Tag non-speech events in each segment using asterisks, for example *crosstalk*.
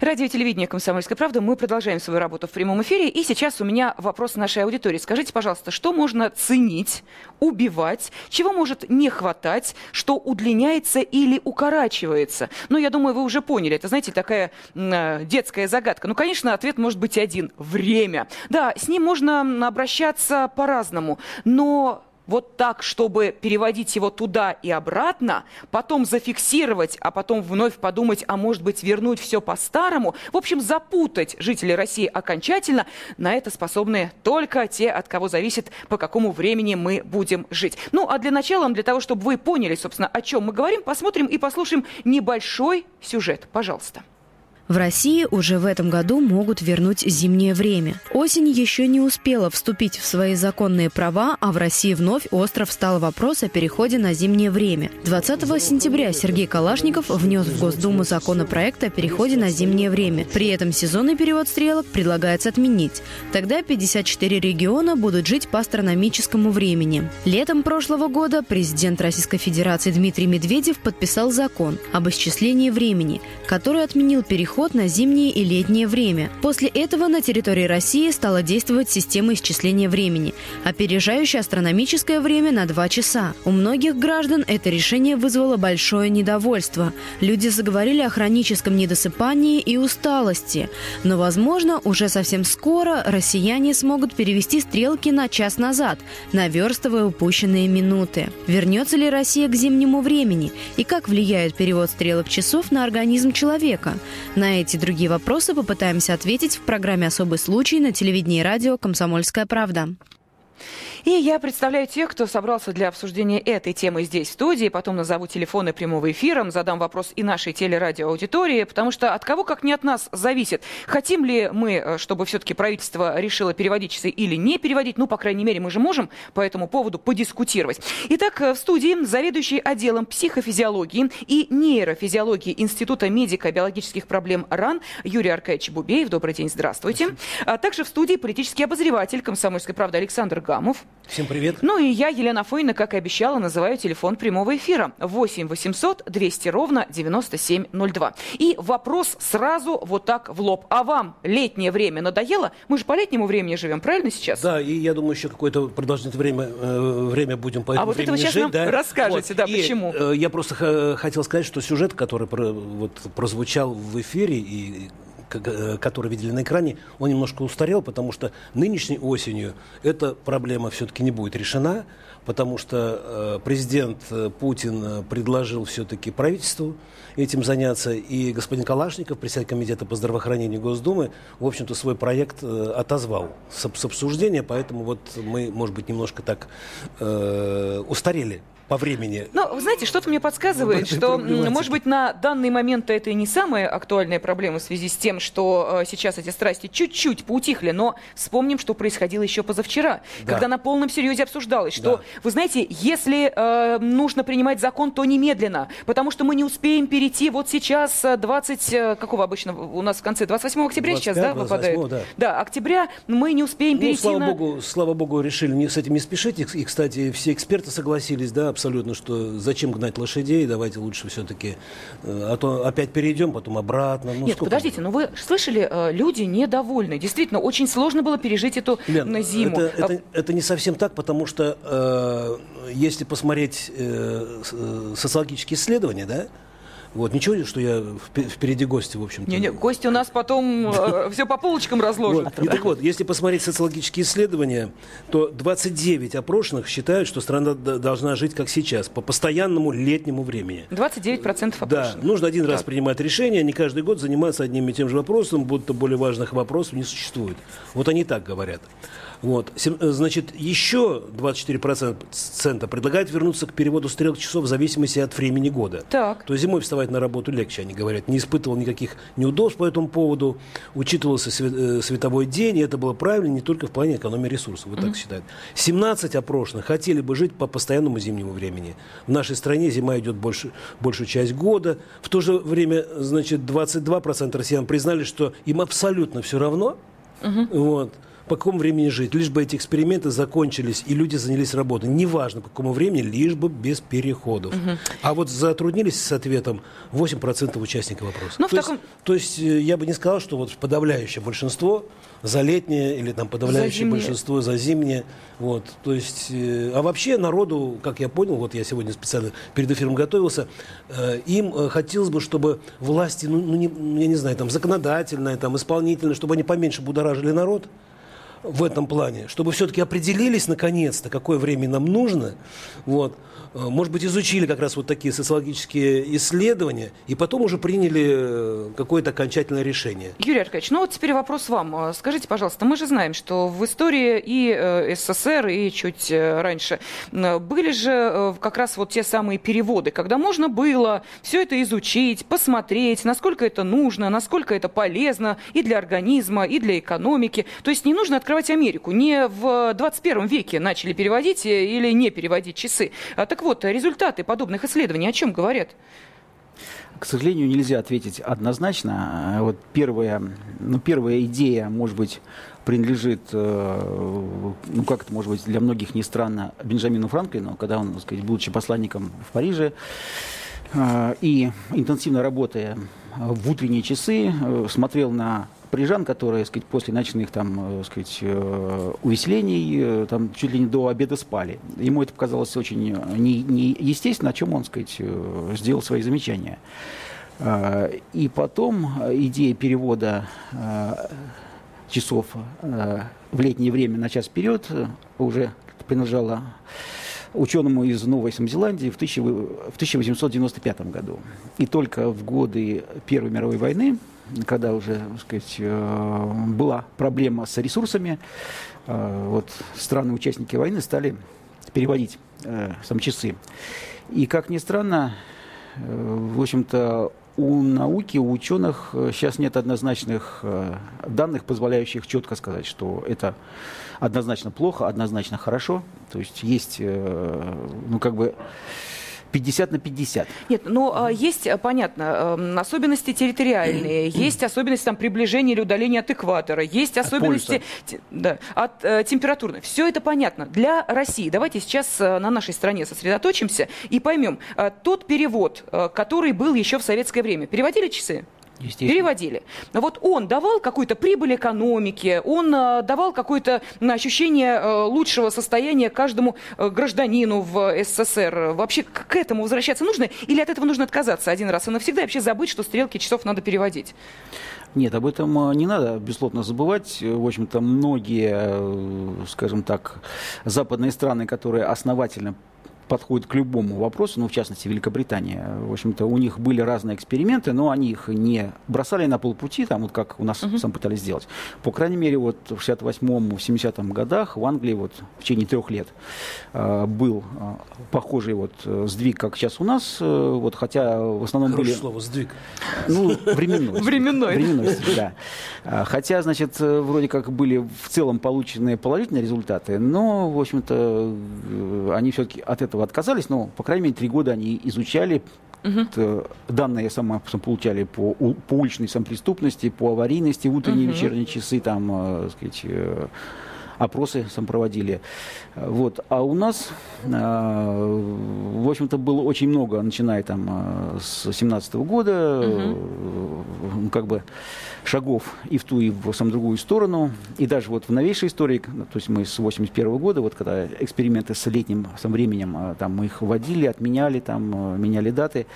Радио телевидение «Комсомольская правда». Мы продолжаем свою работу в прямом эфире. И сейчас у меня вопрос нашей аудитории. Скажите, пожалуйста, что можно ценить, убивать, чего может не хватать, что удлиняется или укорачивается? Ну, я думаю, вы уже поняли. Это, знаете, такая э, детская загадка. Ну, конечно, ответ может быть один. Время. Да, с ним можно обращаться по-разному. Но вот так, чтобы переводить его туда и обратно, потом зафиксировать, а потом вновь подумать, а может быть вернуть все по-старому, в общем, запутать жителей России окончательно, на это способны только те, от кого зависит, по какому времени мы будем жить. Ну, а для начала, для того, чтобы вы поняли, собственно, о чем мы говорим, посмотрим и послушаем небольшой сюжет. Пожалуйста. В России уже в этом году могут вернуть зимнее время. Осень еще не успела вступить в свои законные права, а в России вновь остро встал вопрос о переходе на зимнее время. 20 сентября Сергей Калашников внес в Госдуму законопроект о переходе на зимнее время. При этом сезонный перевод стрелок предлагается отменить. Тогда 54 региона будут жить по астрономическому времени. Летом прошлого года президент Российской Федерации Дмитрий Медведев подписал закон об исчислении времени, который отменил переход переход на зимнее и летнее время. После этого на территории России стала действовать система исчисления времени, опережающая астрономическое время на 2 часа. У многих граждан это решение вызвало большое недовольство. Люди заговорили о хроническом недосыпании и усталости. Но, возможно, уже совсем скоро россияне смогут перевести стрелки на час назад, наверстывая упущенные минуты. Вернется ли Россия к зимнему времени? И как влияет перевод стрелок часов на организм человека? На на эти другие вопросы попытаемся ответить в программе «Особый случай» на телевидении и радио «Комсомольская правда». И я представляю тех, кто собрался для обсуждения этой темы здесь, в студии. Потом назову телефоны прямого эфира, задам вопрос и нашей телерадиоаудитории, потому что от кого, как не от нас, зависит, хотим ли мы, э, чтобы все-таки правительство решило переводить часы или не переводить. Ну, по крайней мере, мы же можем по этому поводу подискутировать. Итак, э, в студии заведующий отделом психофизиологии и нейрофизиологии Института медико-биологических проблем РАН Юрий Аркадьевич Бубеев. Добрый день, здравствуйте. А также в студии политический обозреватель «Комсомольской правды» Александр Гамов. Всем привет. Ну и я, Елена Фойна, как и обещала, называю телефон прямого эфира 8 800 200 ровно 9702. И вопрос сразу вот так в лоб. А вам летнее время надоело? Мы же по летнему времени живем, правильно сейчас? Да, и я думаю, еще какое-то продолжительное время, э, время будем по а этому а вот это вы сейчас жить. нам да? расскажете, вот. да, и, почему? Э, я просто хотел сказать, что сюжет, который про, вот, прозвучал в эфире и который видели на экране, он немножко устарел, потому что нынешней осенью эта проблема все-таки не будет решена, потому что э, президент э, Путин предложил все-таки правительству этим заняться, и господин Калашников, председатель комитета по здравоохранению Госдумы, в общем-то, свой проект отозвал с обсуждения, поэтому вот мы, может быть, немножко так э, устарели по времени. Ну, вы знаете, что-то мне подсказывает, что, может быть, на данный момент это и не самая актуальная проблема в связи с тем, что э, сейчас эти страсти чуть-чуть поутихли, но вспомним, что происходило еще позавчера, да. когда на полном серьезе обсуждалось, что, да. вы знаете, если э, нужно принимать закон, то немедленно, потому что мы не успеем перейти вот сейчас 20, э, э, какого обычно у нас в конце, 28 октября 25, сейчас, да, выпадает? Да. да, октября мы не успеем ну, перейти слава на... Богу, слава Богу, решили не, с этим не спешить, и, кстати, все эксперты согласились, да, абсолютно, что зачем гнать лошадей, давайте лучше все-таки, э, а то опять перейдем, потом обратно. Ну, Нет, подождите, но ну вы слышали, э, люди недовольны. Действительно, очень сложно было пережить эту Лен, зиму. Это, это, это не совсем так, потому что э, если посмотреть э, социологические исследования, да, вот, ничего, что я впереди гости, в общем-то. Не, не, гости у нас потом э, *laughs* все по полочкам разложат. Вот. И так вот, если посмотреть социологические исследования, то 29 опрошенных считают, что страна должна жить как сейчас, по постоянному летнему времени. 29% опрошенных. Да, нужно один так. раз принимать решение, не каждый год заниматься одним и тем же вопросом, будто более важных вопросов не существует. Вот они так говорят. Вот. Э, значит, еще 24% предлагают вернуться к переводу стрелок часов в зависимости от времени года. Так. То есть зимой вставать на работу легче, они говорят. Не испытывал никаких неудобств по этому поводу. Учитывался э, световой день, и это было правильно не только в плане экономии ресурсов. Вот mm-hmm. так считают. 17 опрошенных хотели бы жить по постоянному зимнему времени. В нашей стране зима идет больше, большую часть года. В то же время, значит, 22% россиян признали, что им абсолютно все равно. Угу. Вот по какому времени жить, лишь бы эти эксперименты закончились и люди занялись работой. Неважно, по какому времени, лишь бы без переходов. Угу. А вот затруднились с ответом 8% участников вопроса. Ну, то, таком... есть, то есть э, я бы не сказал, что вот подавляющее большинство за летнее или там подавляющее за большинство за зимнее. Вот, то есть, э, а вообще народу, как я понял, вот я сегодня специально перед эфиром готовился, э, им э, хотелось бы, чтобы власти, ну, ну не, я не знаю, там законодательная, там исполнительная, чтобы они поменьше будоражили народ в этом плане, чтобы все-таки определились наконец-то, какое время нам нужно, вот, Э, может быть, изучили как раз вот такие социологические исследования и потом уже приняли э, какое-то окончательное решение. Юрий Аркадьевич, ну вот теперь вопрос вам. Э, скажите, пожалуйста, мы же знаем, что в истории и СССР, и чуть раньше были же как раз вот те самые переводы, когда можно было все это изучить, посмотреть, насколько это нужно, насколько это полезно и для организма, и для экономики. То есть не нужно открывать Америку. Не в 21 веке начали переводить или не переводить часы. А так вот, результаты подобных исследований о чем говорят? К сожалению, нельзя ответить однозначно. Вот первая, ну, первая идея, может быть, принадлежит, э, ну как это может быть для многих не странно, Бенджамину Франклину, когда он, так сказать, будучи посланником в Париже э, и интенсивно работая в утренние часы, э, смотрел на парижан, которые, сказать, после ночных там, э, сказать, э, увеселений э, там чуть ли не до обеда спали. Ему это показалось очень неестественно, не о чем он, сказать, сделал свои замечания. И потом идея перевода часов в летнее время на час вперед уже принадлежала ученому из Новой Зеландии в 1895 году. И только в годы Первой мировой войны когда уже, так сказать, э, была проблема с ресурсами, э, вот страны-участники войны стали переводить э, сам часы. И, как ни странно, в общем-то, у науки, у ученых сейчас нет однозначных данных, позволяющих четко сказать, что это однозначно плохо, однозначно хорошо. То есть есть, ну, как бы 50 на 50. Нет, ну а, есть, э, понятно, эм, особенности территориальные, *clears throat* есть особенности там, приближения или удаления от экватора, есть особенности от, да, от э, температурной. Все это понятно. Для России, давайте сейчас э, на нашей стране сосредоточимся и поймем, э, тот перевод, который был еще в советское время, переводили часы? Переводили. Вот он давал какую-то прибыль экономике, он э, давал какое-то ощущение э, лучшего состояния каждому э, гражданину в СССР. Вообще к этому возвращаться нужно или от этого нужно отказаться один раз и навсегда и вообще забыть, что стрелки часов надо переводить? Нет, об этом не надо бесплотно забывать. В общем-то, многие, скажем так, западные страны, которые основательно подходит к любому вопросу, ну, в частности, Великобритания. В общем-то, у них были разные эксперименты, но они их не бросали на полпути, там, вот как у нас uh-huh. сам пытались сделать. По крайней мере, вот в 68-м, 70-м годах в Англии вот в течение трех лет э, был э, похожий вот э, сдвиг, как сейчас у нас, э, вот, хотя в основном Хорошее были... слово, сдвиг. Ну, временной. Временной. Временной, да. А, хотя, значит, э, вроде как были в целом получены положительные результаты, но, в общем-то, э, они все-таки от этого этого отказались, но, по крайней мере, три года они изучали Угу. Данные сама получали по, по уличной самопреступности, по аварийности, утренние, угу. вечерние часы, там, э, сказать, э, опросы сам проводили. Вот. А у нас, э, в общем-то, было очень много, начиная там с 17 года, угу. как бы шагов и в ту, и в самую другую сторону. И даже вот в новейшей истории, то есть мы с 81 года, вот когда эксперименты с летним сам временем, а, там мы их вводили, отменяли, там а, меняли даты.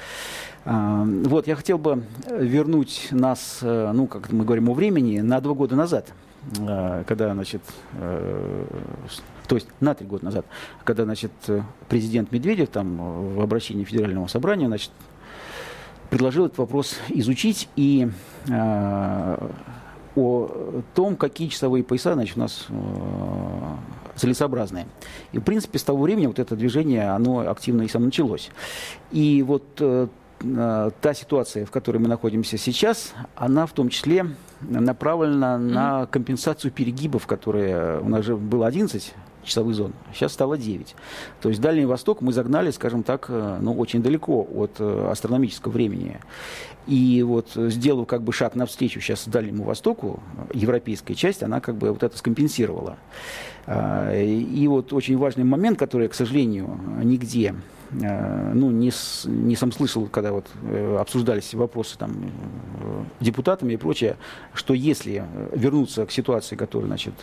А, вот, я хотел бы вернуть нас, ну, как мы говорим о времени, на два года назад когда, значит, то есть на три года назад, когда, значит, президент Медведев там в обращении Федерального собрания, значит, предложил этот вопрос изучить и э, о том, какие часовые пояса значит, у нас э, целесообразные. И, в принципе, с того времени вот это движение, оно активно и сам началось. И вот э, э, та ситуация, в которой мы находимся сейчас, она в том числе направлена mm-hmm. на компенсацию перегибов, которые у нас же было 11 часовых зон. Сейчас стало 9. То есть Дальний Восток мы загнали, скажем так, э, ну, очень далеко от э, астрономического времени. И вот сделав как бы шаг навстречу сейчас Дальнему Востоку, европейская часть, она как бы вот это скомпенсировала. А, и вот очень важный момент, который, к сожалению, нигде Э, ну, не, не сам слышал, когда вот э, обсуждались вопросы там э, депутатами и прочее, что если вернуться к ситуации, которая, значит,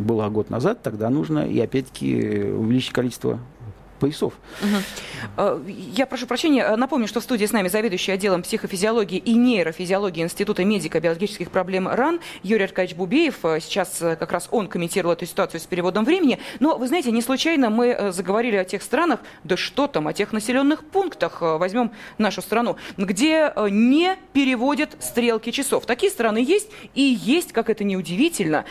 была год назад, тогда нужно и опять-таки увеличить количество поясов. Угу. Я прошу прощения, напомню, что в студии с нами заведующий отделом психофизиологии и нейрофизиологии Института медико-биологических проблем РАН Юрий Аркадьевич Бубеев. Э, сейчас как раз он комментировал эту ситуацию с переводом времени. Но, вы знаете, не случайно мы заговорили о тех странах, да что там, о тех населенных пунктах, возьмем нашу страну, где не переводят стрелки часов. Такие страны есть, и есть, как это неудивительно,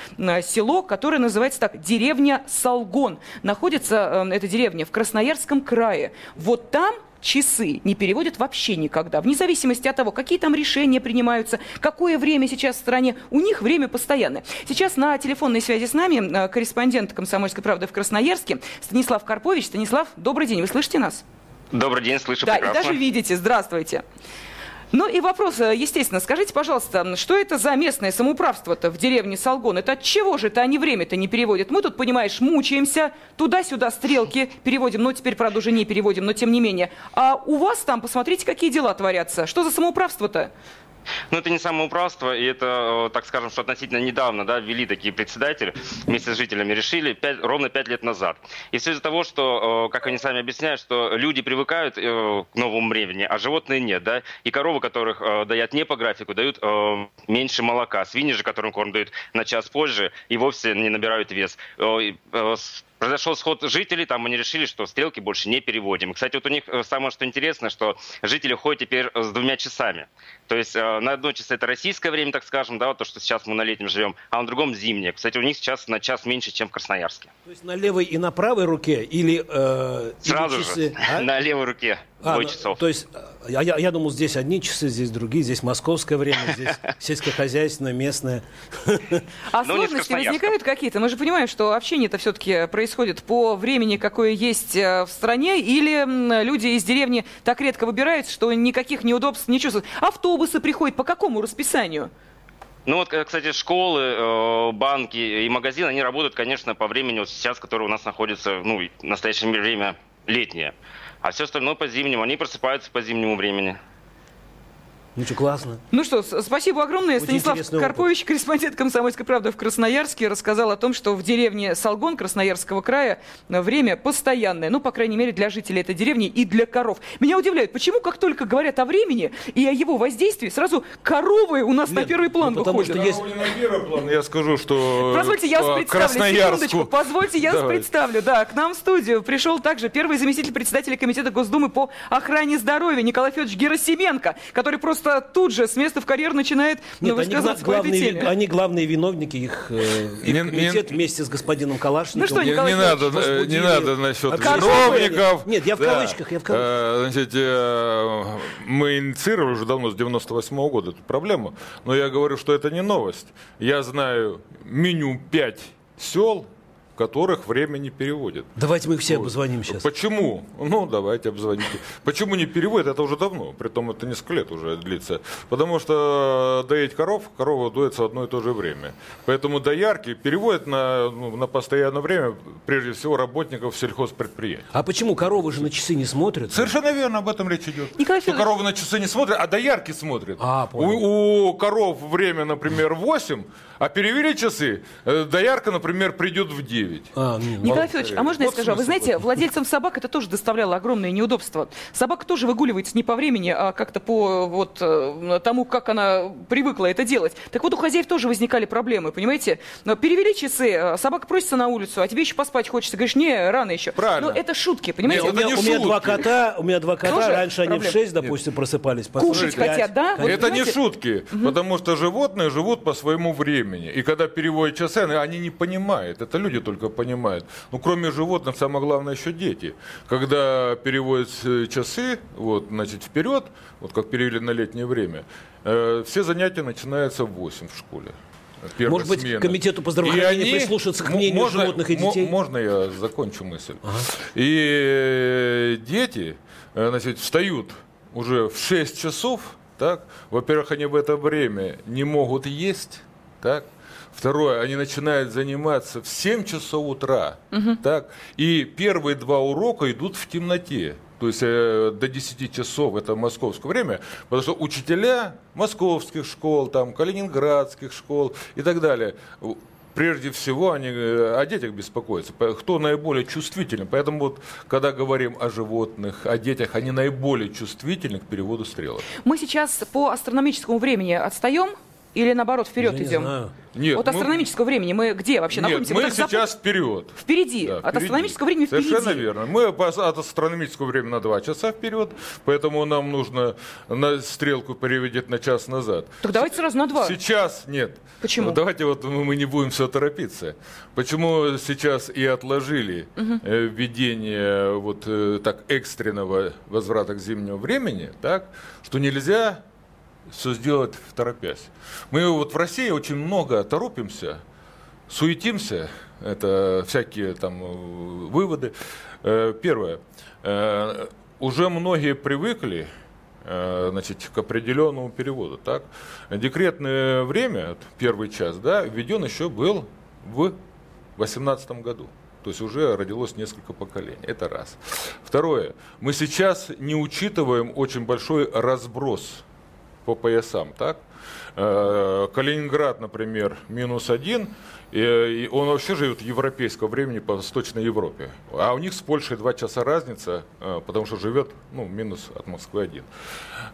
село, которое называется так, деревня Салгон. Находится эта деревня в Краснодаре Красноярском крае. Вот там часы не переводят вообще никогда, вне зависимости от того, какие там решения принимаются, какое время сейчас в стране, у них время постоянное. Сейчас на телефонной связи с нами э, корреспондент «Комсомольской правды» в Красноярске Станислав Карпович. Станислав, добрый день, вы слышите нас? Добрый день, слышу да, прекрасно. и даже видите. Здравствуйте. Ну и вопрос, э, естественно, скажите, пожалуйста, что это за местное самоуправство-то в деревне Салгон? Это от чего же это они время-то не переводят? Мы тут, понимаешь, мучаемся, туда-сюда стрелки переводим, ну теперь, правда, уже не переводим, но тем не менее. А у вас там, посмотрите, какие дела творятся. Что за самоуправство-то? Ну, это не самоуправство, и это, э, так скажем, что относительно недавно да, ввели такие председатели, вместе с жителями решили 5, ровно пять лет назад. И все из-за того, что, э, как они сами объясняют, что люди привыкают э, к новому времени, а животные нет, да, и коровы, которых дают не по графику, дают меньше молока, свиньи же, которым корм дают на час позже, и вовсе не набирают вес произошел сход жителей, там они решили, что стрелки больше не переводим. Кстати, вот у них э, самое что интересно, что жители ходят теперь э, с двумя часами. То есть э, на одной часы это российское время, так скажем, да, вот то, что сейчас мы на летнем живем, а на другом зимнее. Кстати, у них сейчас на час меньше, чем в Красноярске. То есть на левой и на правой руке или, э, Сразу или часы? же, а? *laughs* на левой руке. А, ну, часов. То есть, я, я, я думал, здесь одни часы, здесь другие, здесь московское время, *laughs* здесь сельскохозяйственное, местное. А ну, сложности возникают какие-то? Мы же понимаем, что общение-то все-таки происходит по времени, какое есть э, в стране, или люди из деревни так редко выбираются, что никаких неудобств не чувствуют. Автобусы приходят по какому расписанию? Ну вот, кстати, школы, э, банки и магазины, они работают, конечно, по времени вот сейчас, которое у нас находится, ну, в настоящее время летнее. А все остальное по зимнему. Они просыпаются по зимнему времени. Ну что, классно. Ну что, спасибо огромное. Очень Станислав Карпович, опыт. корреспондент «Комсомольской правды» в Красноярске, рассказал о том, что в деревне Салгон Красноярского края время постоянное. Ну, по крайней мере, для жителей этой деревни и для коров. Меня удивляет, почему, как только говорят о времени и о его воздействии, сразу коровы у нас Нет, на первый план ну, потому выходят. Что есть... на первый план, я скажу, что Позвольте, я вас представлю, секундочку. Позвольте, я вас представлю. Да, к нам в студию пришел также первый заместитель председателя Комитета Госдумы по охране здоровья Николай Федорович Герасименко, который просто просто тут же с места в карьер начинает Нет, высказываться они, по этой теме. Они главные виновники, их, э, их не, комитет не, вместе с господином Калашниковым. Ну что, Николай не, не надо, возбудили. не надо насчет чиновников. Нет, я в кавычках, я в кавычках. Э, значит, э, мы инициировали уже давно, с 98 -го года эту проблему, но я говорю, что это не новость. Я знаю меню 5 сел, которых время не переводит. Давайте мы их все вот. обзвоним сейчас. Почему? Ну, давайте обзвоните. Почему не переводят? Это уже давно. Притом это несколько лет уже длится. Потому что доить коров, корова дуется в одно и то же время. Поэтому доярки переводят на, ну, на постоянное время, прежде всего, работников сельхозпредприятий. А почему коровы же на часы не смотрят? Совершенно верно, об этом речь идет. Николай что коровы на часы не смотрят, а доярки смотрят. А, понял. У, у коров время, например, 8, а перевели часы, э, доярка, например, придет в 9. А, не, Николай Федорович, а можно вот я скажу? Вы знаете, владельцам собак это тоже доставляло огромные неудобства. Собака тоже выгуливается не по времени, а как-то по вот э, тому, как она привыкла это делать. Так вот, у хозяев тоже возникали проблемы, понимаете? Перевели часы, э, собака просится на улицу, а тебе еще поспать хочется. Говоришь, не, рано еще. Правильно. Но это шутки, понимаете? Не, у, меня, у меня два кота, у меня два кота, тоже раньше проблем. они в 6, допустим, Нет. просыпались. Кушать хотят, да? Вот, это понимаете? не шутки, угу. потому что животные живут по своему времени. И когда переводят часы, они не понимают. Это люди только понимают. Ну, кроме животных, самое главное еще дети. Когда переводят э, часы, вот, значит, вперед, вот как перевели на летнее время, э, все занятия начинаются в 8 в школе. Может быть, смены. комитету по здравоохранению прислушаться к мнению можно, животных и детей? Можно я закончу мысль? И э, дети, э, значит, встают уже в 6 часов, так? Во-первых, они в это время не могут есть, так? Второе, они начинают заниматься в 7 часов утра. Так? И первые два урока идут в темноте. То есть э, до 10 часов это московское время, потому что учителя московских школ, там, калининградских школ и так далее, прежде всего они э, о детях беспокоятся, кто наиболее чувствителен. Поэтому вот, когда говорим о животных, о детях, они наиболее чувствительны к переводу стрелок. Мы сейчас по астрономическому времени отстаем или наоборот вперед Я не идем? знаю. Нет, От мы- астрономического времени мы где вообще Нет, находимся? мы Вот сейчас вперед. запу- Впереди. Да, От впереди. астрономического времени впереди. Совершенно верно. Мы от астрономического времени на 2 часа вперед, поэтому нам нужно на стрелку переведет на час назад. Так давайте сразу на два. Сейчас нет. Почему? Давайте вот мы не будем все торопиться. Почему сейчас и отложили э, введение вот э, так экстренного возврата к зимнему времени, так, что нельзя все сделать в торопясь. Мы вот в России очень много торопимся, суетимся, это всякие там э, выводы. Э, Первое. Э, Уже многие привыкли значит, к определенному переводу. Так? Декретное время, первый час, да, введен еще был в 2018 году. То есть уже родилось несколько поколений. Это раз. Второе. Мы сейчас не учитываем очень большой разброс по поясам, так? Э, Калининград, например, минус один, и, он вообще живет европейского времени по Восточной Европе. А у них с Польшей два часа разница, э, потому что живет ну, минус от Москвы один.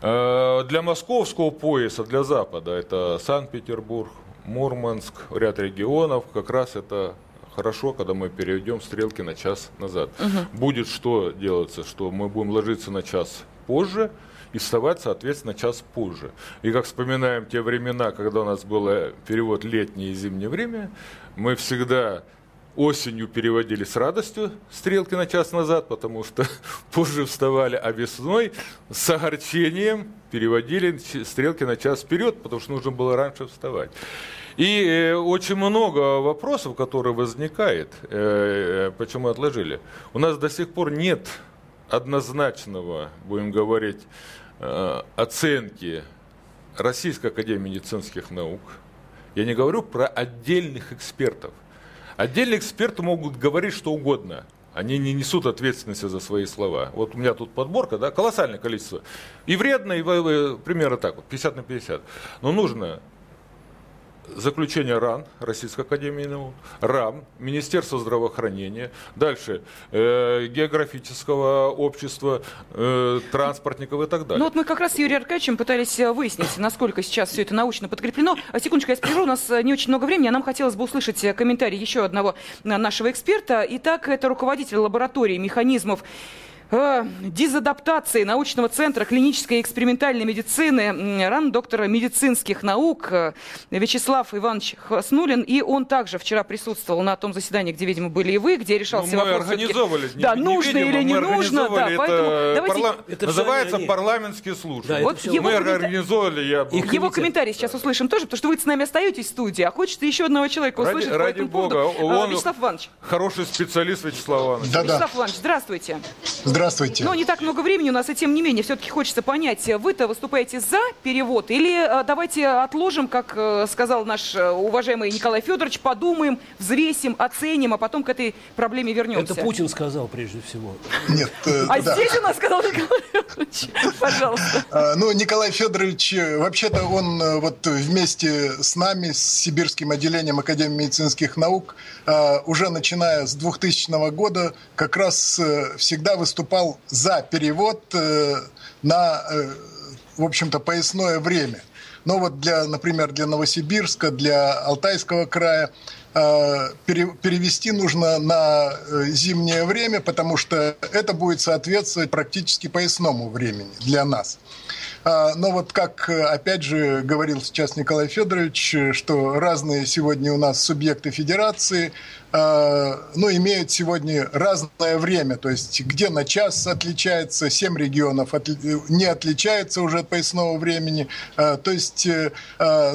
Э, Для московского пояса, для Запада, это Санкт-Петербург, Мурманск, ряд регионов, как раз это хорошо, когда мы переведем стрелки на час назад. Будет что делаться, что мы будем ложиться на час позже, и вставать, соответственно, час позже. И как вспоминаем те времена, когда у нас был э, перевод летнее и зимнее время, мы всегда осенью переводили с радостью стрелки на час назад, потому что *laughs* позже вставали, а весной с огорчением переводили стрелки на час вперед, потому что нужно было раньше вставать. И э, очень много вопросов, которые возникают, э, почему отложили. У нас до сих пор нет однозначного, будем говорить, оценки Российской Академии медицинских наук. Я не говорю про отдельных экспертов. Отдельные эксперты могут говорить что угодно. Они не несут ответственности за свои слова. Вот у меня тут подборка, да, колоссальное количество. И вредно, и в- примерно так вот, 50 на 50. Но нужно заключение РАН, Российской Академии наук, РАМ, Министерство здравоохранения, дальше э, географического общества, э, транспортников и так далее. Ну вот мы как раз с Юрием Аркадьевичем пытались э, выяснить, насколько сейчас все это научно подкреплено. А, Секундочку, я спрерву, у нас э, не очень много времени, а нам хотелось бы услышать э, комментарий еще одного нашего эксперта. Итак, это руководитель лаборатории механизмов э, дезадаптации научного центра клинической и экспериментальной медицины РАН, доктора медицинских наук э, Вячеслав Иванович Хаснулин. И он также вчера присутствовал на том заседании, где, видимо, были и вы, где решался Ну, мы вопрос всё-таки, организовали, не- да, не нужно видимо, или не мы нужно, да, организовали поэтому это давайте... парла- Это Называется они. парламентский служб. Да, Вот это его Мы коммента- организовали, я был- Их Его комментарий сейчас услышим тоже, потому что вы с нами остаетесь в студии, а хочется еще одного человека Ради- услышать по ради этому бога, поводу. он- А, Вячеслав Иванович. хороший специалист Вячеслав Иванович. Да-да, Вячеслав Иванович, здравствуйте. здравствуйте. Ну, не так много времени у нас, и тем не менее, все-таки хочется понять, вы-то выступаете за перевод или э, давайте отложим, как э, сказал наш э, уважаемый Николай Федорович, подумаем, взвесим, оценим, а потом к этой проблеме вернемся. Это Путин сказал прежде всего. Нет, э, А да. здесь у нас сказал Николай Федорович. Пожалуйста. *laughs* А, Ну, Николай Федорович, вообще-то он вот вместе с нами, с Сибирским отделением Академии медицинских наук, уже начиная с 2000 года, как раз всегда выступал за перевод э, на, э, в общем-то, поясное время. Но вот для, например, для Новосибирска, для Алтайского края э, пере- перевести нужно на зимнее время, потому что это будет соответствовать практически поясному времени для нас. А, но вот как, опять же, говорил сейчас Николай Федорович, что разные сегодня у нас субъекты федерации, а, ну, имеют сегодня разное время, то есть где на час отличается, 7 регионов не отличается уже от поясного времени, а, то есть э,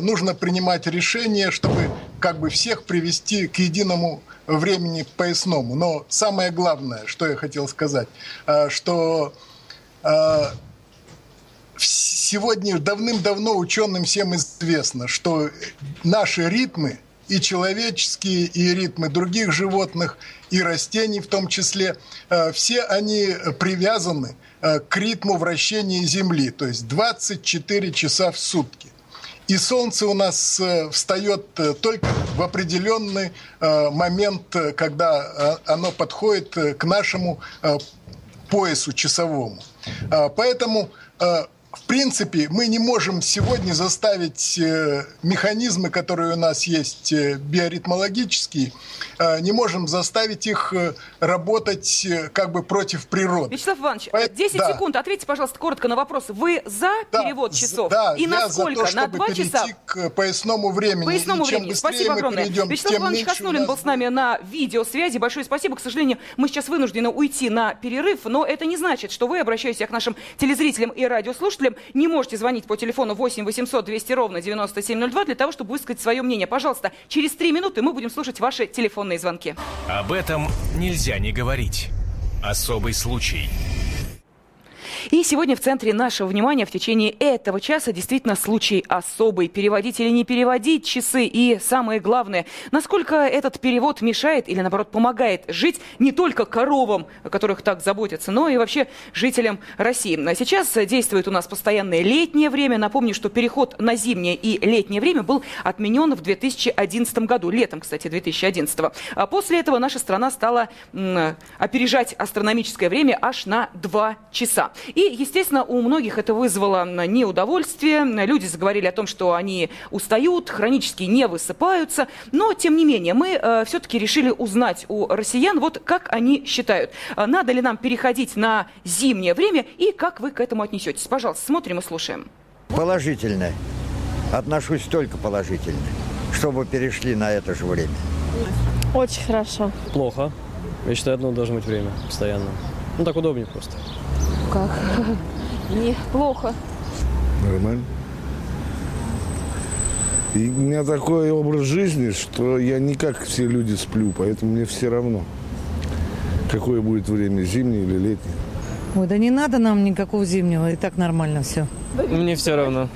нужно принимать решение, чтобы как бы всех привести к единому времени поясному. Но самое главное, что я хотел сказать, что сегодня давным-давно ученым всем известно, что наши ритмы, и человеческие, и ритмы других животных, и растений в том числе, э, все они привязаны э, к ритму вращения Земли, то есть 24 часа в сутки. И Солнце у нас э, встает только в определенный момент, когда оно подходит к нашему поясу часовому. Поэтому в принципе, мы не можем сегодня заставить э, механизмы, которые у нас есть э, биоритмологические, э, не можем заставить их работать как бы против природы. Вячеслав Иванович, 10 да. секунд. Ответьте, пожалуйста, коротко на вопрос. Вы за да, перевод часов? Да, И я насколько? За то, на 2 часа? к поясному времени. Поясному и времени. Спасибо огромное. Перейдем, Вячеслав Иванович Хаснулин нас... был с нами на видеосвязи. Большое спасибо. К сожалению, мы сейчас вынуждены уйти на перерыв, но это не значит, что вы, обращаетесь к нашим телезрителям и радиослушателям, слушателям, не можете звонить по телефону 8 800 200 ровно 9702 для того, чтобы высказать свое мнение. Пожалуйста, через три минуты мы будем слушать ваши телефонные звонки. Об этом нельзя не говорить. Особый случай. И сегодня в центре нашего внимания в течение этого часа действительно случай особый. Переводить или не переводить часы. И самое главное, насколько этот перевод мешает или, наоборот, помогает жить не только коровам, о которых так заботятся, но и вообще жителям России. А сейчас действует у нас постоянное летнее время. Напомню, что переход на зимнее и летнее время был отменен в 2011 году. Летом, кстати, 2011. А после этого наша страна стала опережать астрономическое время аж на 2 часа. И, естественно, у многих это вызвало неудовольствие. Люди заговорили о том, что они устают, хронически не высыпаются. Но, тем не менее, мы э, все-таки решили узнать у россиян, вот как они считают, э, надо ли нам переходить на зимнее время и как вы к этому отнесетесь. Пожалуйста, смотрим и слушаем. Положительно. Отношусь только положительно, чтобы перешли на это же время. Очень хорошо. Плохо. Я считаю, одно должно быть время постоянно. Ну, так удобнее просто как? *laughs* Неплохо. Нормально. И у меня такой образ жизни, что я не как все люди сплю, поэтому мне все равно, какое будет время, зимнее или летнее. Ой, да не надо нам никакого зимнего, и так нормально все. Мне все равно.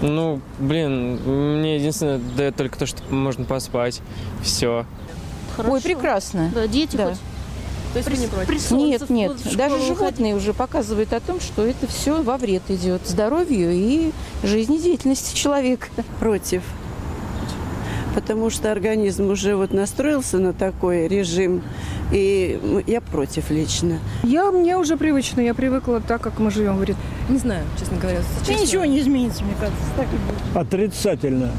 Ну, блин, мне единственное дает только то, что можно поспать. Все. Хорошо. Ой, прекрасно. Да, дети да. хоть то есть вы не против? Нет, нет. Даже животные уже показывают о том, что это все во вред идет здоровью и жизнедеятельности человека. Против. Потому что организм уже вот настроился на такой режим, и я против лично. Я, мне уже привычно, я привыкла так, как мы живем. Говорит, не знаю, честно говоря. Честно. Ничего не изменится, мне кажется. Так и будет. Отрицательно.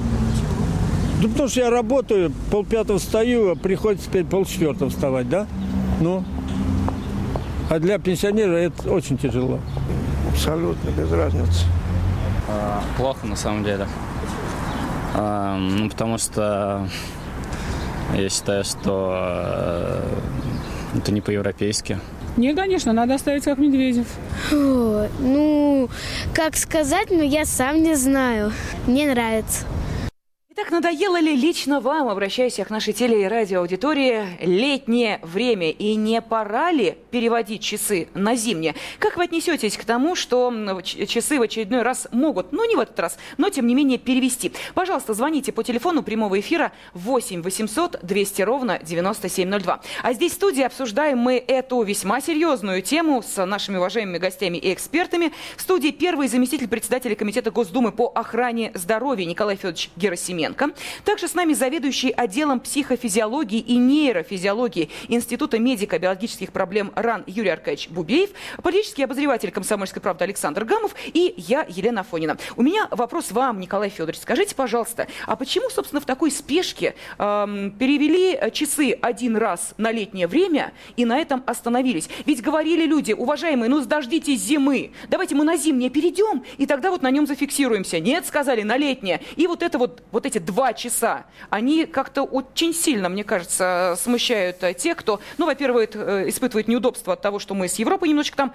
Ну, потому что я работаю, полпятого встаю, а приходится теперь полчетвертого вставать, да? Ну, а для пенсионера это очень тяжело. Абсолютно без разницы. А, плохо на самом деле. А, ну, потому что я считаю, что э, это не по-европейски. Не, конечно, надо оставить как Медведев. О, ну, как сказать, но я сам не знаю. Мне нравится. Итак, надоело ли лично вам, обращаясь к нашей теле- и радиоаудитории, летнее время? И не пора ли переводить часы на зимнее? Как вы отнесетесь к тому, что часы в очередной раз могут, ну не в этот раз, но тем не менее перевести? Пожалуйста, звоните по телефону прямого эфира 8 800 200 ровно 9702. А здесь в студии обсуждаем мы эту весьма серьезную тему с нашими уважаемыми гостями и экспертами. В студии первый заместитель председателя Комитета Госдумы по охране здоровья Николай Федорович Герасимен. Кузьменко. Также с нами заведующий отделом психофизиологии и нейрофизиологии Института медико-биологических проблем РАН Юрий Аркадьевич Бубеев, политический обозреватель «Комсомольской правды» Александр Гамов и я, Елена Фонина. У меня вопрос вам, Николай Федорович. Скажите, пожалуйста, а почему, собственно, в такой спешке эм, перевели часы один раз на летнее время и на этом остановились? Ведь говорили люди, уважаемые, ну дождитесь зимы, давайте мы на зимнее перейдем, и тогда вот на нем зафиксируемся. Нет, сказали, на летнее. И вот это вот, вот эти два часа, они как-то очень сильно, мне кажется, смущают тех, кто, ну, во-первых, э, испытывает неудобство от того, что мы с Европой немножечко там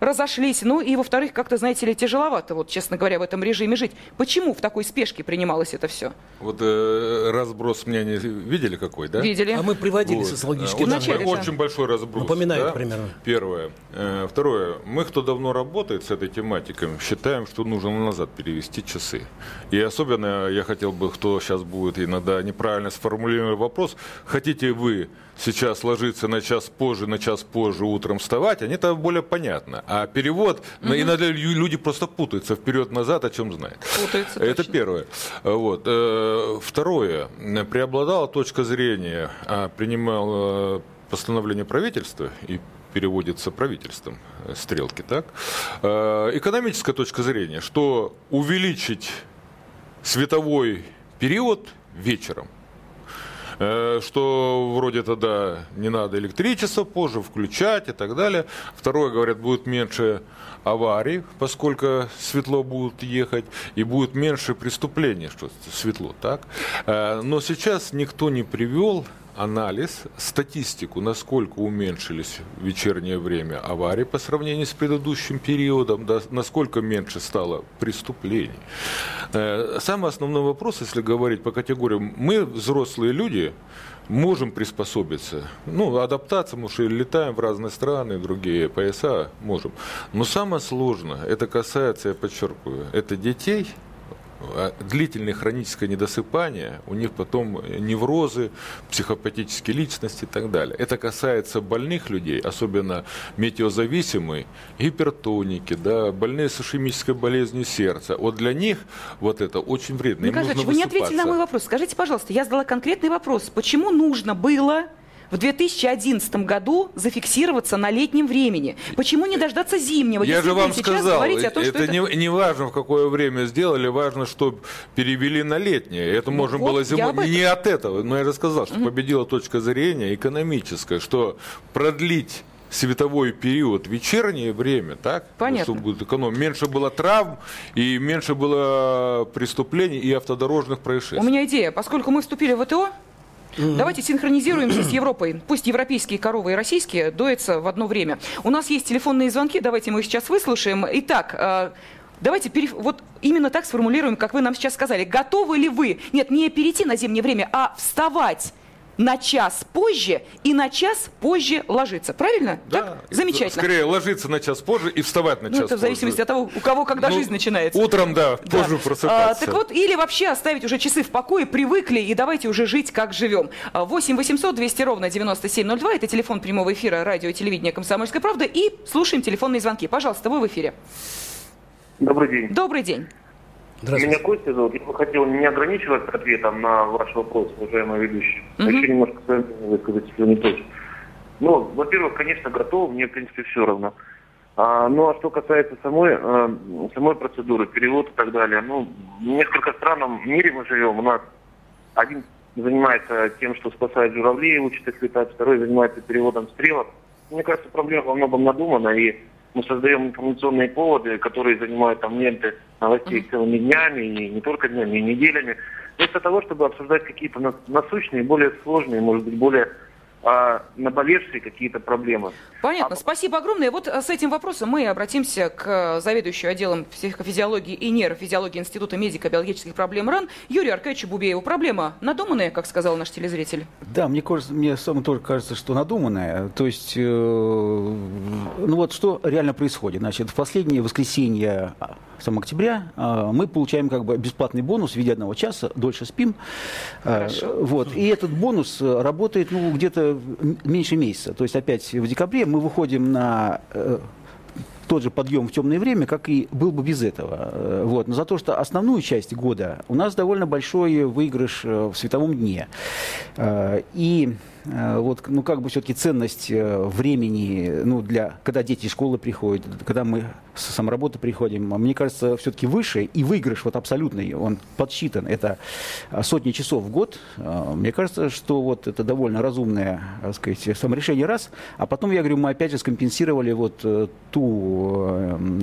разошлись. Ну и, во-вторых, как-то, знаете ли, тяжеловато, вот, честно говоря, в этом режиме жить. Почему в такой спешке принималось это все? Вот э, разброс мнений видели какой, да? Видели. А мы приводили вот. социологические очень, данные. Очень большой разброс. Напоминаю да? примерно. Первое. Э, второе. Мы, кто давно работает с этой тематикой, считаем, что нужно назад перевести часы. И особенно я хотел бы, кто сейчас будет иногда неправильно сформулировать вопрос, хотите вы сейчас ложиться на час позже, на час позже утром вставать, они это более понятно. А перевод, угу. иногда люди просто путаются вперед-назад, о чем знают. Путаются, Это точно. первое. Вот. Э, второе. Преобладала точка зрения, а, принимал э, постановление правительства и переводится правительством э, стрелки, так? Экономическая точка зрения, что увеличить световой период вечером – Э, что вроде тогда не надо электричество позже включать и так далее. Второе, говорят, будет меньше аварий, поскольку светло будут ехать, и будет меньше преступлений, что светло, так? Э, но сейчас никто не привел анализ, статистику, насколько уменьшились в вечернее время аварии по сравнению с предыдущим периодом, да, насколько меньше стало преступлений. Э, самый основной вопрос, если говорить по категориям, мы, взрослые люди, можем приспособиться. Ну, адаптация, мы что летаем в разные страны, другие пояса можем. Но самое сложное, это касается, я подчеркиваю, это детей – длительное хроническое недосыпание, у них потом неврозы, психопатические личности и так далее. Это касается больных людей, особенно метеозависимые, гипертоники, да, больные с ишемической болезнью сердца. Вот для них вот это очень вредно. Николай вы не ответили на мой вопрос. Скажите, пожалуйста, я задала конкретный вопрос. Почему нужно было в 2011 году зафиксироваться на летнем времени. Почему не дождаться зимнего? Я же вам сказал, о том, это, это... Не, не важно, в какое время сделали, важно, что перевели на летнее. Это ну, можно вот было зимой. Не от этого, но я же сказал, что mm-hmm. победила точка зрения экономическая, что продлить световой период, вечернее время, так? Понятно. Чтобы будет эконом. Меньше было травм и меньше было преступлений и автодорожных происшествий. У меня идея. Поскольку мы вступили в ВТО, Mm-hmm. Давайте синхронизируемся с Европой. Пусть европейские коровы и российские доятся в одно время. У нас есть телефонные звонки, давайте мы их сейчас выслушаем. Итак, э, Давайте пере... вот именно так сформулируем, как вы нам сейчас сказали. Готовы ли вы, нет, не перейти на зимнее время, а вставать на час позже и на час позже ложиться. Правильно? Да. Так? Замечательно. Скорее ложиться на час позже и вставать на ну, час это в зависимости позже. от того, у кого когда ну, жизнь начинается. Утром, да, да. позже просыпаться. А, так вот, или вообще оставить уже часы в покое, привыкли, и давайте уже жить, как живем. 8 800 200 ровно 9702, это телефон прямого эфира радио и телевидения «Комсомольская правда», и слушаем телефонные звонки. Пожалуйста, вы в эфире. Добрый день. Добрый день. Меня Костя зовут. Я бы хотел не ограничиваться ответом на ваш вопрос, уважаемый ведущий. Угу. Еще немножко свое мнение высказать, если не точно. Ну, во-первых, конечно, готов, мне, в принципе, все равно. А, ну, а что касается самой, а, самой процедуры, перевод и так далее, ну, в несколько странном мире мы живем. У нас один занимается тем, что спасает журавлей, учит их летать, второй занимается переводом стрелок. Мне кажется, проблема во многом надумана, и мы создаем информационные поводы, которые занимают там ленты новостей целыми днями, и не только днями, и неделями, вместо того, чтобы обсуждать какие-то насущные, более сложные, может быть, более наболевшие какие-то проблемы. Понятно. А... Спасибо огромное. Вот э, с этим вопросом мы обратимся к заведующему отделом психофизиологии и нейрофизиологии Института медико-биологических проблем РАН Юрию Аркадьевичу Бубееву. Проблема надуманная, как сказал наш телезритель? Да, мне, кажется, мне самому тоже кажется, что надуманная. То есть, э, ну вот что реально происходит. Значит, в последнее воскресенье 7 октября э, мы получаем как бы бесплатный бонус в виде одного часа, дольше спим. Э, Хорошо. Вот. И этот бонус работает ну, где-то меньше месяца. То есть опять в декабре мы выходим на тот же подъем в темное время, как и был бы без этого. Э, вот. Но за то, что основную часть года у нас довольно большой выигрыш э, в световом дне. Э, и вот, ну, как бы все-таки ценность времени, ну, для, когда дети из школы приходят, когда мы с самоработы приходим, мне кажется, все-таки выше, и выигрыш вот абсолютный, он подсчитан, это сотни часов в год. Мне кажется, что вот это довольно разумное, так сказать, саморешение раз, а потом, я говорю, мы опять же скомпенсировали вот ту,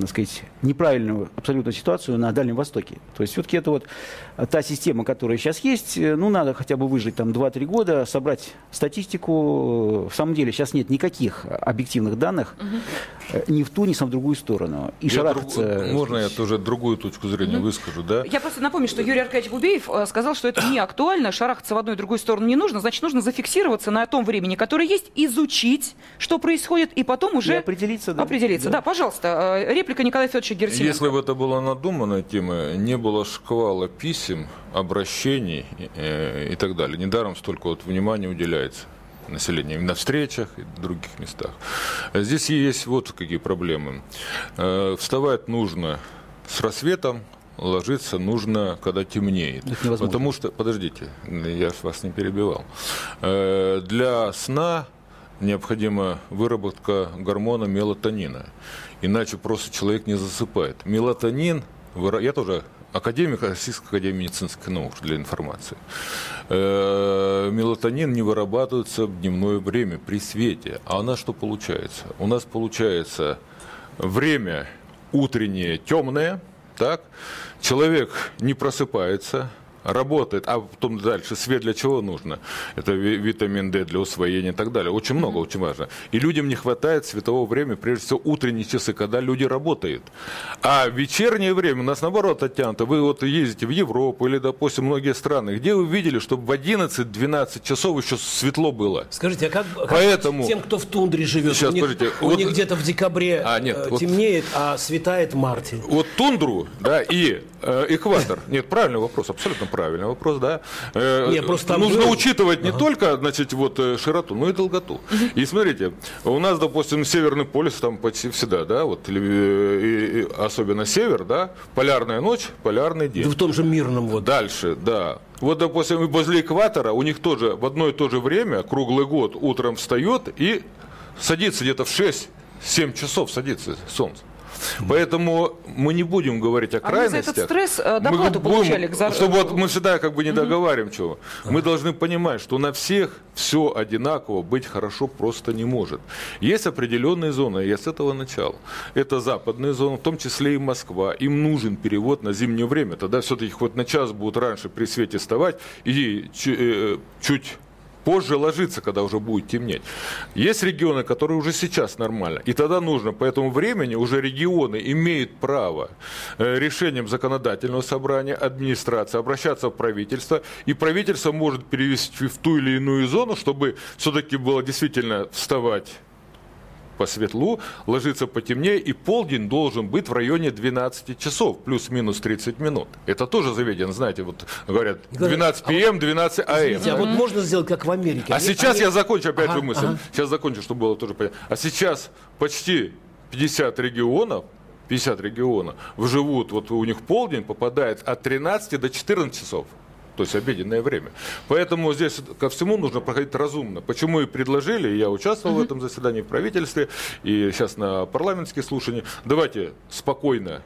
так сказать, неправильную абсолютно ситуацию на Дальнем Востоке. То есть все-таки это вот та система, которая сейчас есть, ну, надо хотя бы выжить там 2-3 года, собрать статистику, статистику. В самом деле сейчас нет никаких объективных данных угу. ни в ту, ни в другую сторону. И я шарахаться... Друг... Можно я тоже другую точку зрения угу. выскажу, да? Я просто напомню, что Юрий Аркадьевич Бубеев э, сказал, что это не актуально, шарахаться в одну и другую сторону не нужно, значит, нужно зафиксироваться на том времени, которое есть, изучить, что происходит, и потом уже... И определиться, да. Определиться, да. да, пожалуйста. Э, реплика Николая Федоровича Герасименко. Если бы это была надуманная тема, не было шквала писем, обращений э, и так далее. Недаром столько вот внимания уделяется населению на встречах и других местах. Здесь есть вот какие проблемы. Э, вставать нужно с рассветом, ложиться нужно, когда темнеет. Потому что, подождите, я вас не перебивал. Э, для сна необходима выработка гормона мелатонина. Иначе просто человек не засыпает. Мелатонин, я тоже академик Российской академии медицинских наук для информации. Э, мелатонин не вырабатывается в дневное время при свете. А у нас что получается? У нас получается время утреннее темное, так? человек не просыпается, работает, а потом дальше свет для чего нужно? Это витамин D для усвоения и так далее. Очень много, очень важно. И людям не хватает светового времени, прежде всего утренние часы, когда люди работают. А вечернее время у нас наоборот оттянуто. Вы вот ездите в Европу или, допустим, многие страны. Где вы видели, чтобы в 11-12 часов еще светло было? Скажите, а как, Поэтому... тем, кто в тундре живет? Сейчас, у них, подождите, у вот... них где-то в декабре а, нет, э, темнеет, вот... а светает в марте. Вот тундру, да, и э, экватор. Нет, правильный вопрос, абсолютно правильный вопрос, да. Э, Нет, просто нужно был... учитывать не ага. только, значит, вот э, широту, но и долготу. Угу. И смотрите, у нас, допустим, Северный полюс там почти всегда, да, вот, или, и, и, особенно север, да, полярная ночь, полярный день. в том же мирном вот. Дальше, да. Вот, допустим, возле экватора у них тоже в одно и то же время, круглый год, утром встает и садится где-то в 6-7 часов садится солнце. Поэтому мы не будем говорить о крайностях. А мы за этот стресс э, доплату мы получали. Будем, к Чтобы вот мы всегда как бы не договариваем чего. Мы должны понимать, что на всех все одинаково быть хорошо просто не может. Есть определенные зоны, я с этого начала. Это западные зоны, в том числе и Москва. Им нужен перевод на зимнее время. Тогда все-таки хоть на час будут раньше при свете вставать и э, чуть позже ложиться, когда уже будет темнеть. Есть регионы, которые уже сейчас нормально. И тогда нужно по этому времени уже регионы имеют право э, решением законодательного собрания, администрации обращаться в правительство. И правительство может перевести в ту или иную зону, чтобы все-таки было действительно вставать по светлу, ложиться потемнее, и полдень должен быть в районе 12 часов, плюс-минус 30 минут. Это тоже заведено, знаете, вот говорят, 12 п.м., 12 а.м. а вот можно сделать как в Америке? А они, сейчас они... я закончу опять ага, же мысль. Ага. Сейчас закончу, чтобы было тоже понятно. А сейчас почти 50 регионов 50 регионов живут, вот у них полдень попадает от 13 до 14 часов то есть обеденное время. Поэтому здесь ко всему нужно проходить разумно. Почему и предложили, я участвовал uh-huh. в этом заседании в правительстве, и сейчас на парламентских слушаниях, давайте спокойно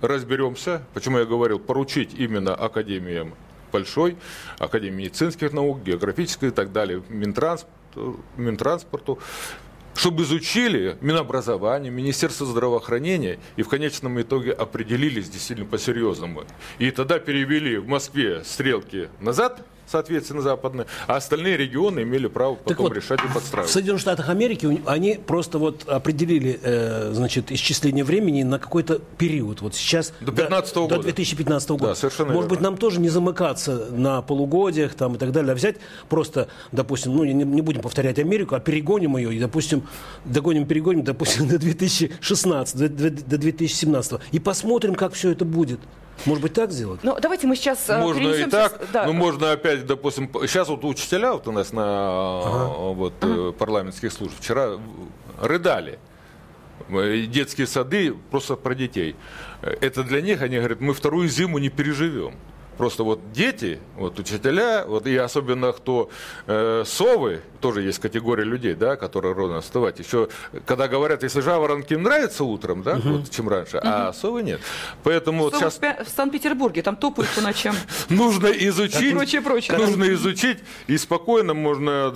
разберемся, почему я говорил, поручить именно академиям большой, Академии медицинских наук, географической и так далее, Минтранспорту, Минтранспорту, чтобы изучили Минобразование, Министерство здравоохранения и в конечном итоге определились действительно по-серьезному. И тогда перевели в Москве стрелки назад – соответственно, западные, а остальные регионы имели право потом вот, решать и подстраивать. В Соединенных Штатах Америки они просто вот определили, э, значит, исчисление времени на какой-то период. Вот сейчас до 15 до, года. До 2015 года. Да, совершенно Может верно. быть, нам тоже не замыкаться на полугодиях там и так далее, а взять просто, допустим, ну, не, не будем повторять Америку, а перегоним ее и, допустим, догоним, перегоним, допустим, *laughs* до 2016, до, до, до 2017. И посмотрим, как все это будет. Может быть, так сделать? Ну, давайте мы сейчас э, Можно и так, да. но можно опять, допустим, сейчас вот учителя вот у нас на ага. вот, ага. парламентских службах вчера рыдали. э, детские сады просто про детей. Э, это для них, они говорят, мы вторую зиму не переживем. Просто вот дети, вот учителя, вот и особенно кто э, совы, тоже есть категория людей, да, которые рано вставать. Еще, когда говорят, если жаворонки им нравятся утром, да, угу. вот, чем раньше, угу. а совы нет. Поэтому совы вот сейчас... в Санкт-Петербурге, там топают по ночам. *laughs* Нужно изучить. Прочее, прочее. Нужно изучить, и спокойно можно,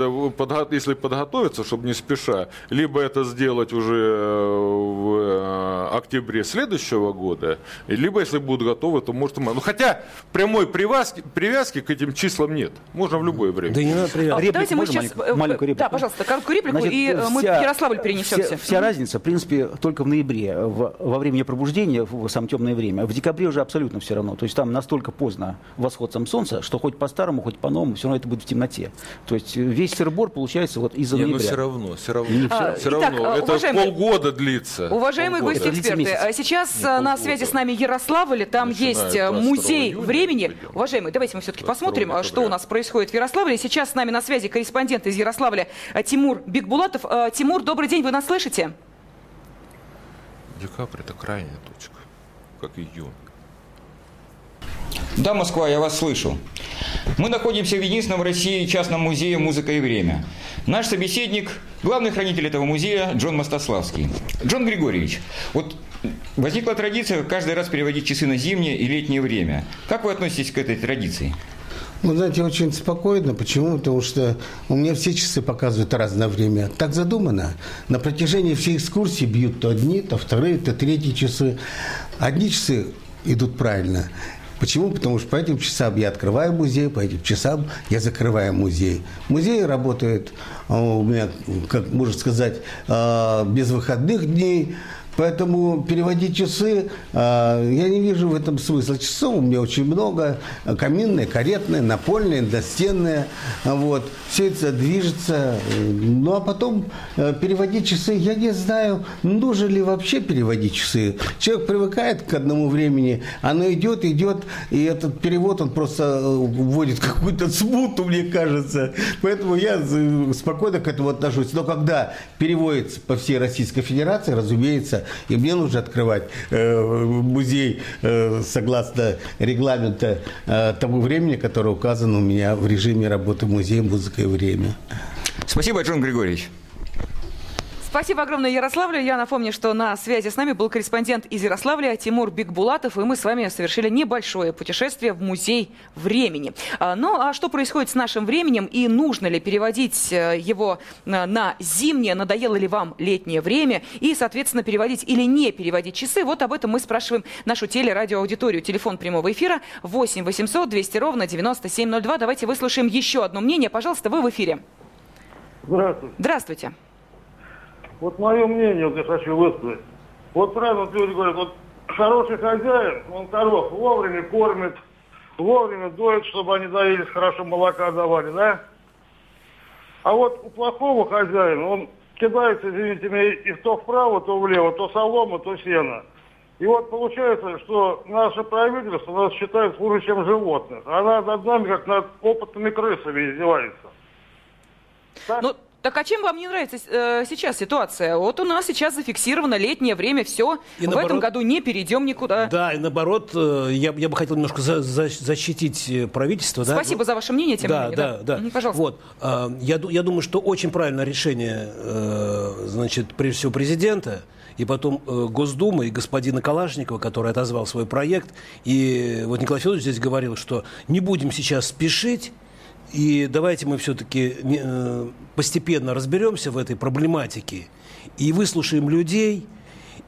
если подготовиться, чтобы не спеша, либо это сделать уже э, в э, октябре следующего года, либо, если будут готовы, то может... Ну, хотя прямой привязки, привязки к этим числам нет. Можно в любое время. Да не надо привязки. Давайте мы сейчас маленькую реплику. Да, пожалуйста, короткую реплику, Значит, и э, мы вся, в Ярославль перенесемся. Вся, вся разница, в принципе, только в ноябре, в, во время пробуждения, в самое темное время. В декабре уже абсолютно все равно. То есть там настолько поздно восход сам солнца, что хоть по-старому, хоть по-новому, все равно это будет в темноте. То есть весь сырбор получается вот из-за Не, ноября. Ну все равно, все равно. Не, а, все итак, равно. Это уважаемый, полгода длится. Уважаемые полгода. гости-эксперты, сейчас Не, на связи с нами Ярославль, там есть музей времени. Уважаемые, давайте мы все-таки посмотрим, что у нас происходит в Ярославле. Сейчас с нами на связи корреспондент из Ярославля Тимур Бекбулатов. Э, Тимур, добрый день, вы нас слышите? Декабрь – это крайняя точка, как июнь. Да, Москва, я вас слышу. Мы находимся в единственном в России частном музее «Музыка и время». Наш собеседник – главный хранитель этого музея Джон Мостославский. Джон Григорьевич, вот возникла традиция каждый раз переводить часы на зимнее и летнее время. Как вы относитесь к этой традиции? Ну, знаете, очень спокойно. Почему? Потому что у меня все часы показывают разное время. Так задумано. На протяжении всей экскурсии бьют то одни, то вторые, то третьи часы. Одни часы идут правильно. Почему? Потому что по этим часам я открываю музей, по этим часам я закрываю музей. Музей работает а, у меня, как можно сказать, а, без выходных дней. Поэтому переводить часы, э, я не вижу в этом смысла. Часов у меня очень много. Каминные, каретные, напольные, настенные. Вот. Все это движется. Ну, а потом э, переводить часы, я не знаю, нужно ли вообще переводить часы. Человек привыкает к одному времени, оно идет, идет, и этот перевод, он просто э, вводит какую-то смуту, мне кажется. Поэтому я э, спокойно к этому отношусь. Но когда переводится по всей Российской Федерации, разумеется, и мне нужно открывать э, музей э, согласно регламента э, того времени, которое указано у меня в режиме работы музея «Музыка и время». Спасибо, Джон Григорьевич. Спасибо огромное, Ярославлю. Я напомню, что на связи с нами был корреспондент из Ярославля Тимур Бикбулатов, и мы с вами совершили небольшое путешествие в музей времени. А, ну, а что происходит с нашим временем и нужно ли переводить э, его э, на зимнее, надоело ли вам летнее время и, соответственно, переводить или не переводить часы? Вот об этом мы спрашиваем нашу телерадиоаудиторию. Телефон прямого эфира 8 800 200 ровно 9702. Давайте выслушаем еще одно мнение. Пожалуйста, вы в эфире. Здравствуйте. Здравствуйте. Вот мое мнение, вот я хочу высказать. Вот правильно люди говорят, вот хороший хозяин, он коров вовремя кормит, вовремя доит, чтобы они доились, хорошо молока давали, да? А вот у плохого хозяина, он кидается, извините меня, и то вправо, то влево, то солома, то сено. И вот получается, что наше правительство нас считает хуже, чем животных. Она над нами, как над опытными крысами, издевается. Так? Ну, так а чем вам не нравится э, сейчас ситуация? Вот у нас сейчас зафиксировано летнее время, все. И в наоборот, этом году не перейдем никуда. Да, и наоборот, э, я, я бы хотел немножко за, за, защитить э, правительство. Спасибо да? за ваше мнение, тем да, не менее. Да, да, да. Пожалуйста. Вот, э, я, я думаю, что очень правильное решение, значит, прежде всего президента, и потом Госдумы и господина Калашникова, который отозвал свой проект. И вот Николай Федорович здесь говорил, что не будем сейчас спешить, и давайте мы все-таки э, постепенно разберемся в этой проблематике и выслушаем людей,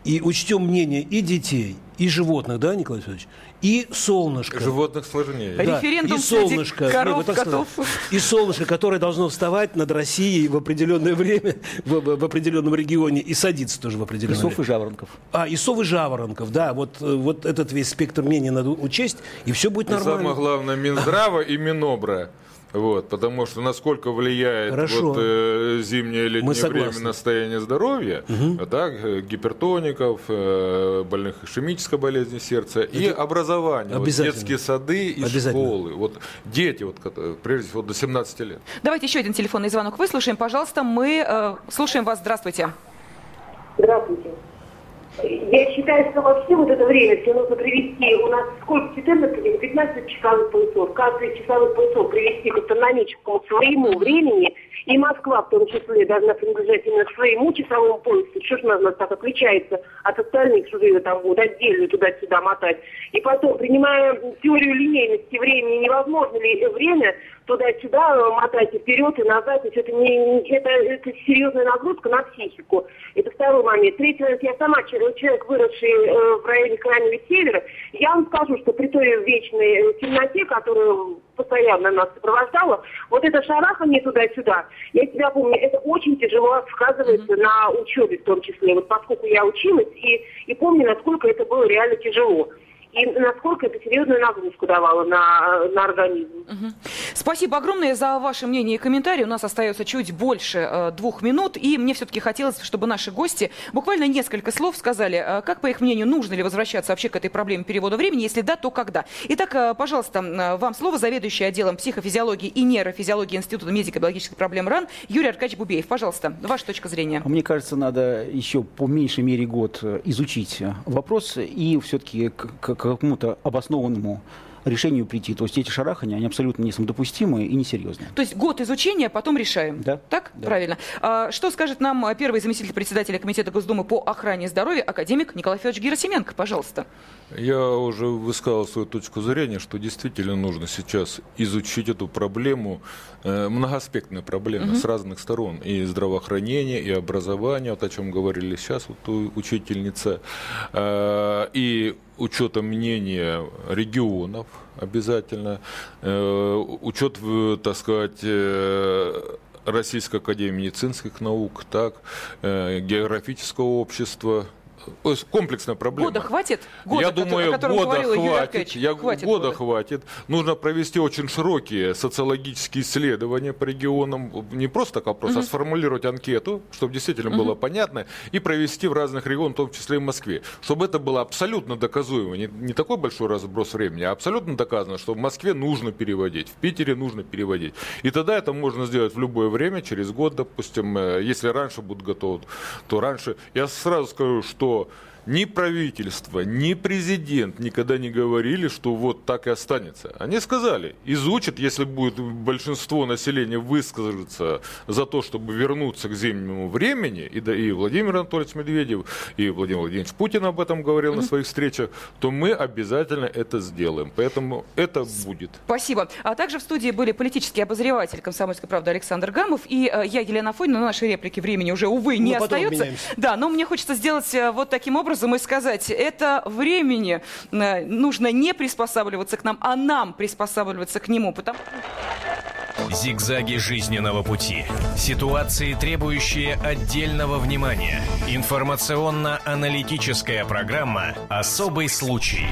и учтем мнение и детей, и животных, да, Николай Федорович? И солнышко. Животных сложнее. Да. Референдум и солнышко, коров, нет, котов. И солнышко, которое должно вставать над Россией в определенное время, в, в определенном регионе, и садиться тоже в определенное время. И сов и жаворонков. А, и сов и жаворонков, да. Вот, вот этот весь спектр мнений надо учесть, и все будет нормально. И самое главное, Минздрава и Минобра. Вот, потому что насколько влияет вот, э, зимнее летнее время на состояние здоровья, угу. да, гипертоников, э, больных ишемической болезни сердца Это и образование. Вот, детские сады и школы. Вот дети, вот, прежде всего, до 17 лет. Давайте еще один телефонный звонок выслушаем. Пожалуйста, мы э, слушаем вас. Здравствуйте. Здравствуйте. Я считаю, что вообще вот это время все нужно привести, у нас сколько, 14 или 15 часовых поясов, каждый часовой поясов привести к астрономическому своему времени, и Москва в том числе должна принадлежать именно своему часовому поясу. Что же у нас так отличается от остальных, что ее там будут отдельно туда-сюда мотать. И потом, принимая теорию линейности времени, невозможно ли время туда-сюда мотать и вперед, и назад. То есть это, не, это, это серьезная нагрузка на психику. Это второй момент. Третий момент. Я сама человек, выросший э, в районе Крайнего Севера. Я вам скажу, что при той вечной темноте, которую постоянно нас сопровождала, вот это шарахание туда-сюда, я себя помню, это очень тяжело сказывается mm-hmm. на учебе в том числе. Вот поскольку я училась и, и помню, насколько это было реально тяжело и насколько это серьезную нагрузку давало на, на организм. Угу. Спасибо огромное за ваше мнение и комментарии. У нас остается чуть больше э, двух минут, и мне все-таки хотелось, чтобы наши гости буквально несколько слов сказали, э, как, по их мнению, нужно ли возвращаться вообще к этой проблеме перевода времени, если да, то когда. Итак, э, пожалуйста, э, вам слово, заведующий отделом психофизиологии и нейрофизиологии Института медико-биологических проблем РАН Юрий Аркадьевич Бубеев. Пожалуйста, ваша точка зрения. Мне кажется, надо еще по меньшей мере год э, изучить э, вопрос и все-таки к, к, какому-то обоснованному решению прийти. То есть эти шарахания, они абсолютно несамодопустимые и несерьезные. То есть год изучения, потом решаем. Да. Так? Да. Правильно. А, что скажет нам первый заместитель председателя Комитета Госдумы по охране здоровья, академик Николай Федорович Герасименко? Пожалуйста. Я уже высказал свою точку зрения, что действительно нужно сейчас изучить эту проблему, э, многоаспектную проблему угу. с разных сторон. И здравоохранение, и образование, вот о чем говорили сейчас вот учительница, э, и учетом мнения регионов обязательно, э, учет, так сказать, э, Российской академии медицинских наук, так, э, географического общества, комплексная проблема. Года хватит? Года, я думаю, о года хватит. Я, хватит года, хватит. Нужно провести очень широкие социологические исследования по регионам. Не просто так вопрос, угу. а сформулировать анкету, чтобы действительно угу. было понятно, и провести в разных регионах, в том числе и в Москве. Чтобы это было абсолютно доказуемо. Не, не такой большой разброс времени, а абсолютно доказано, что в Москве нужно переводить, в Питере нужно переводить. И тогда это можно сделать в любое время, через год, допустим. Э, если раньше будут готовы, то раньше. Я сразу скажу, что ficou ни правительство, ни президент никогда не говорили, что вот так и останется. Они сказали, изучат, если будет большинство населения высказаться за то, чтобы вернуться к зимнему времени, и, да, и Владимир Анатольевич Медведев, и Владимир Владимирович Путин об этом говорил mm-hmm. на своих встречах, то мы обязательно это сделаем. Поэтому это будет. Спасибо. А также в студии были политический обозреватель «Комсомольской правды» Александр Гамов и э, я, Елена Фойна. На нашей реплике времени уже, увы, не ну, остается. Да, но мне хочется сделать э, вот таким образом образом и сказать, это времени э, нужно не приспосабливаться к нам, а нам приспосабливаться к нему. Потому... Зигзаги жизненного пути. Ситуации, требующие отдельного внимания. Информационно-аналитическая программа «Особый случай».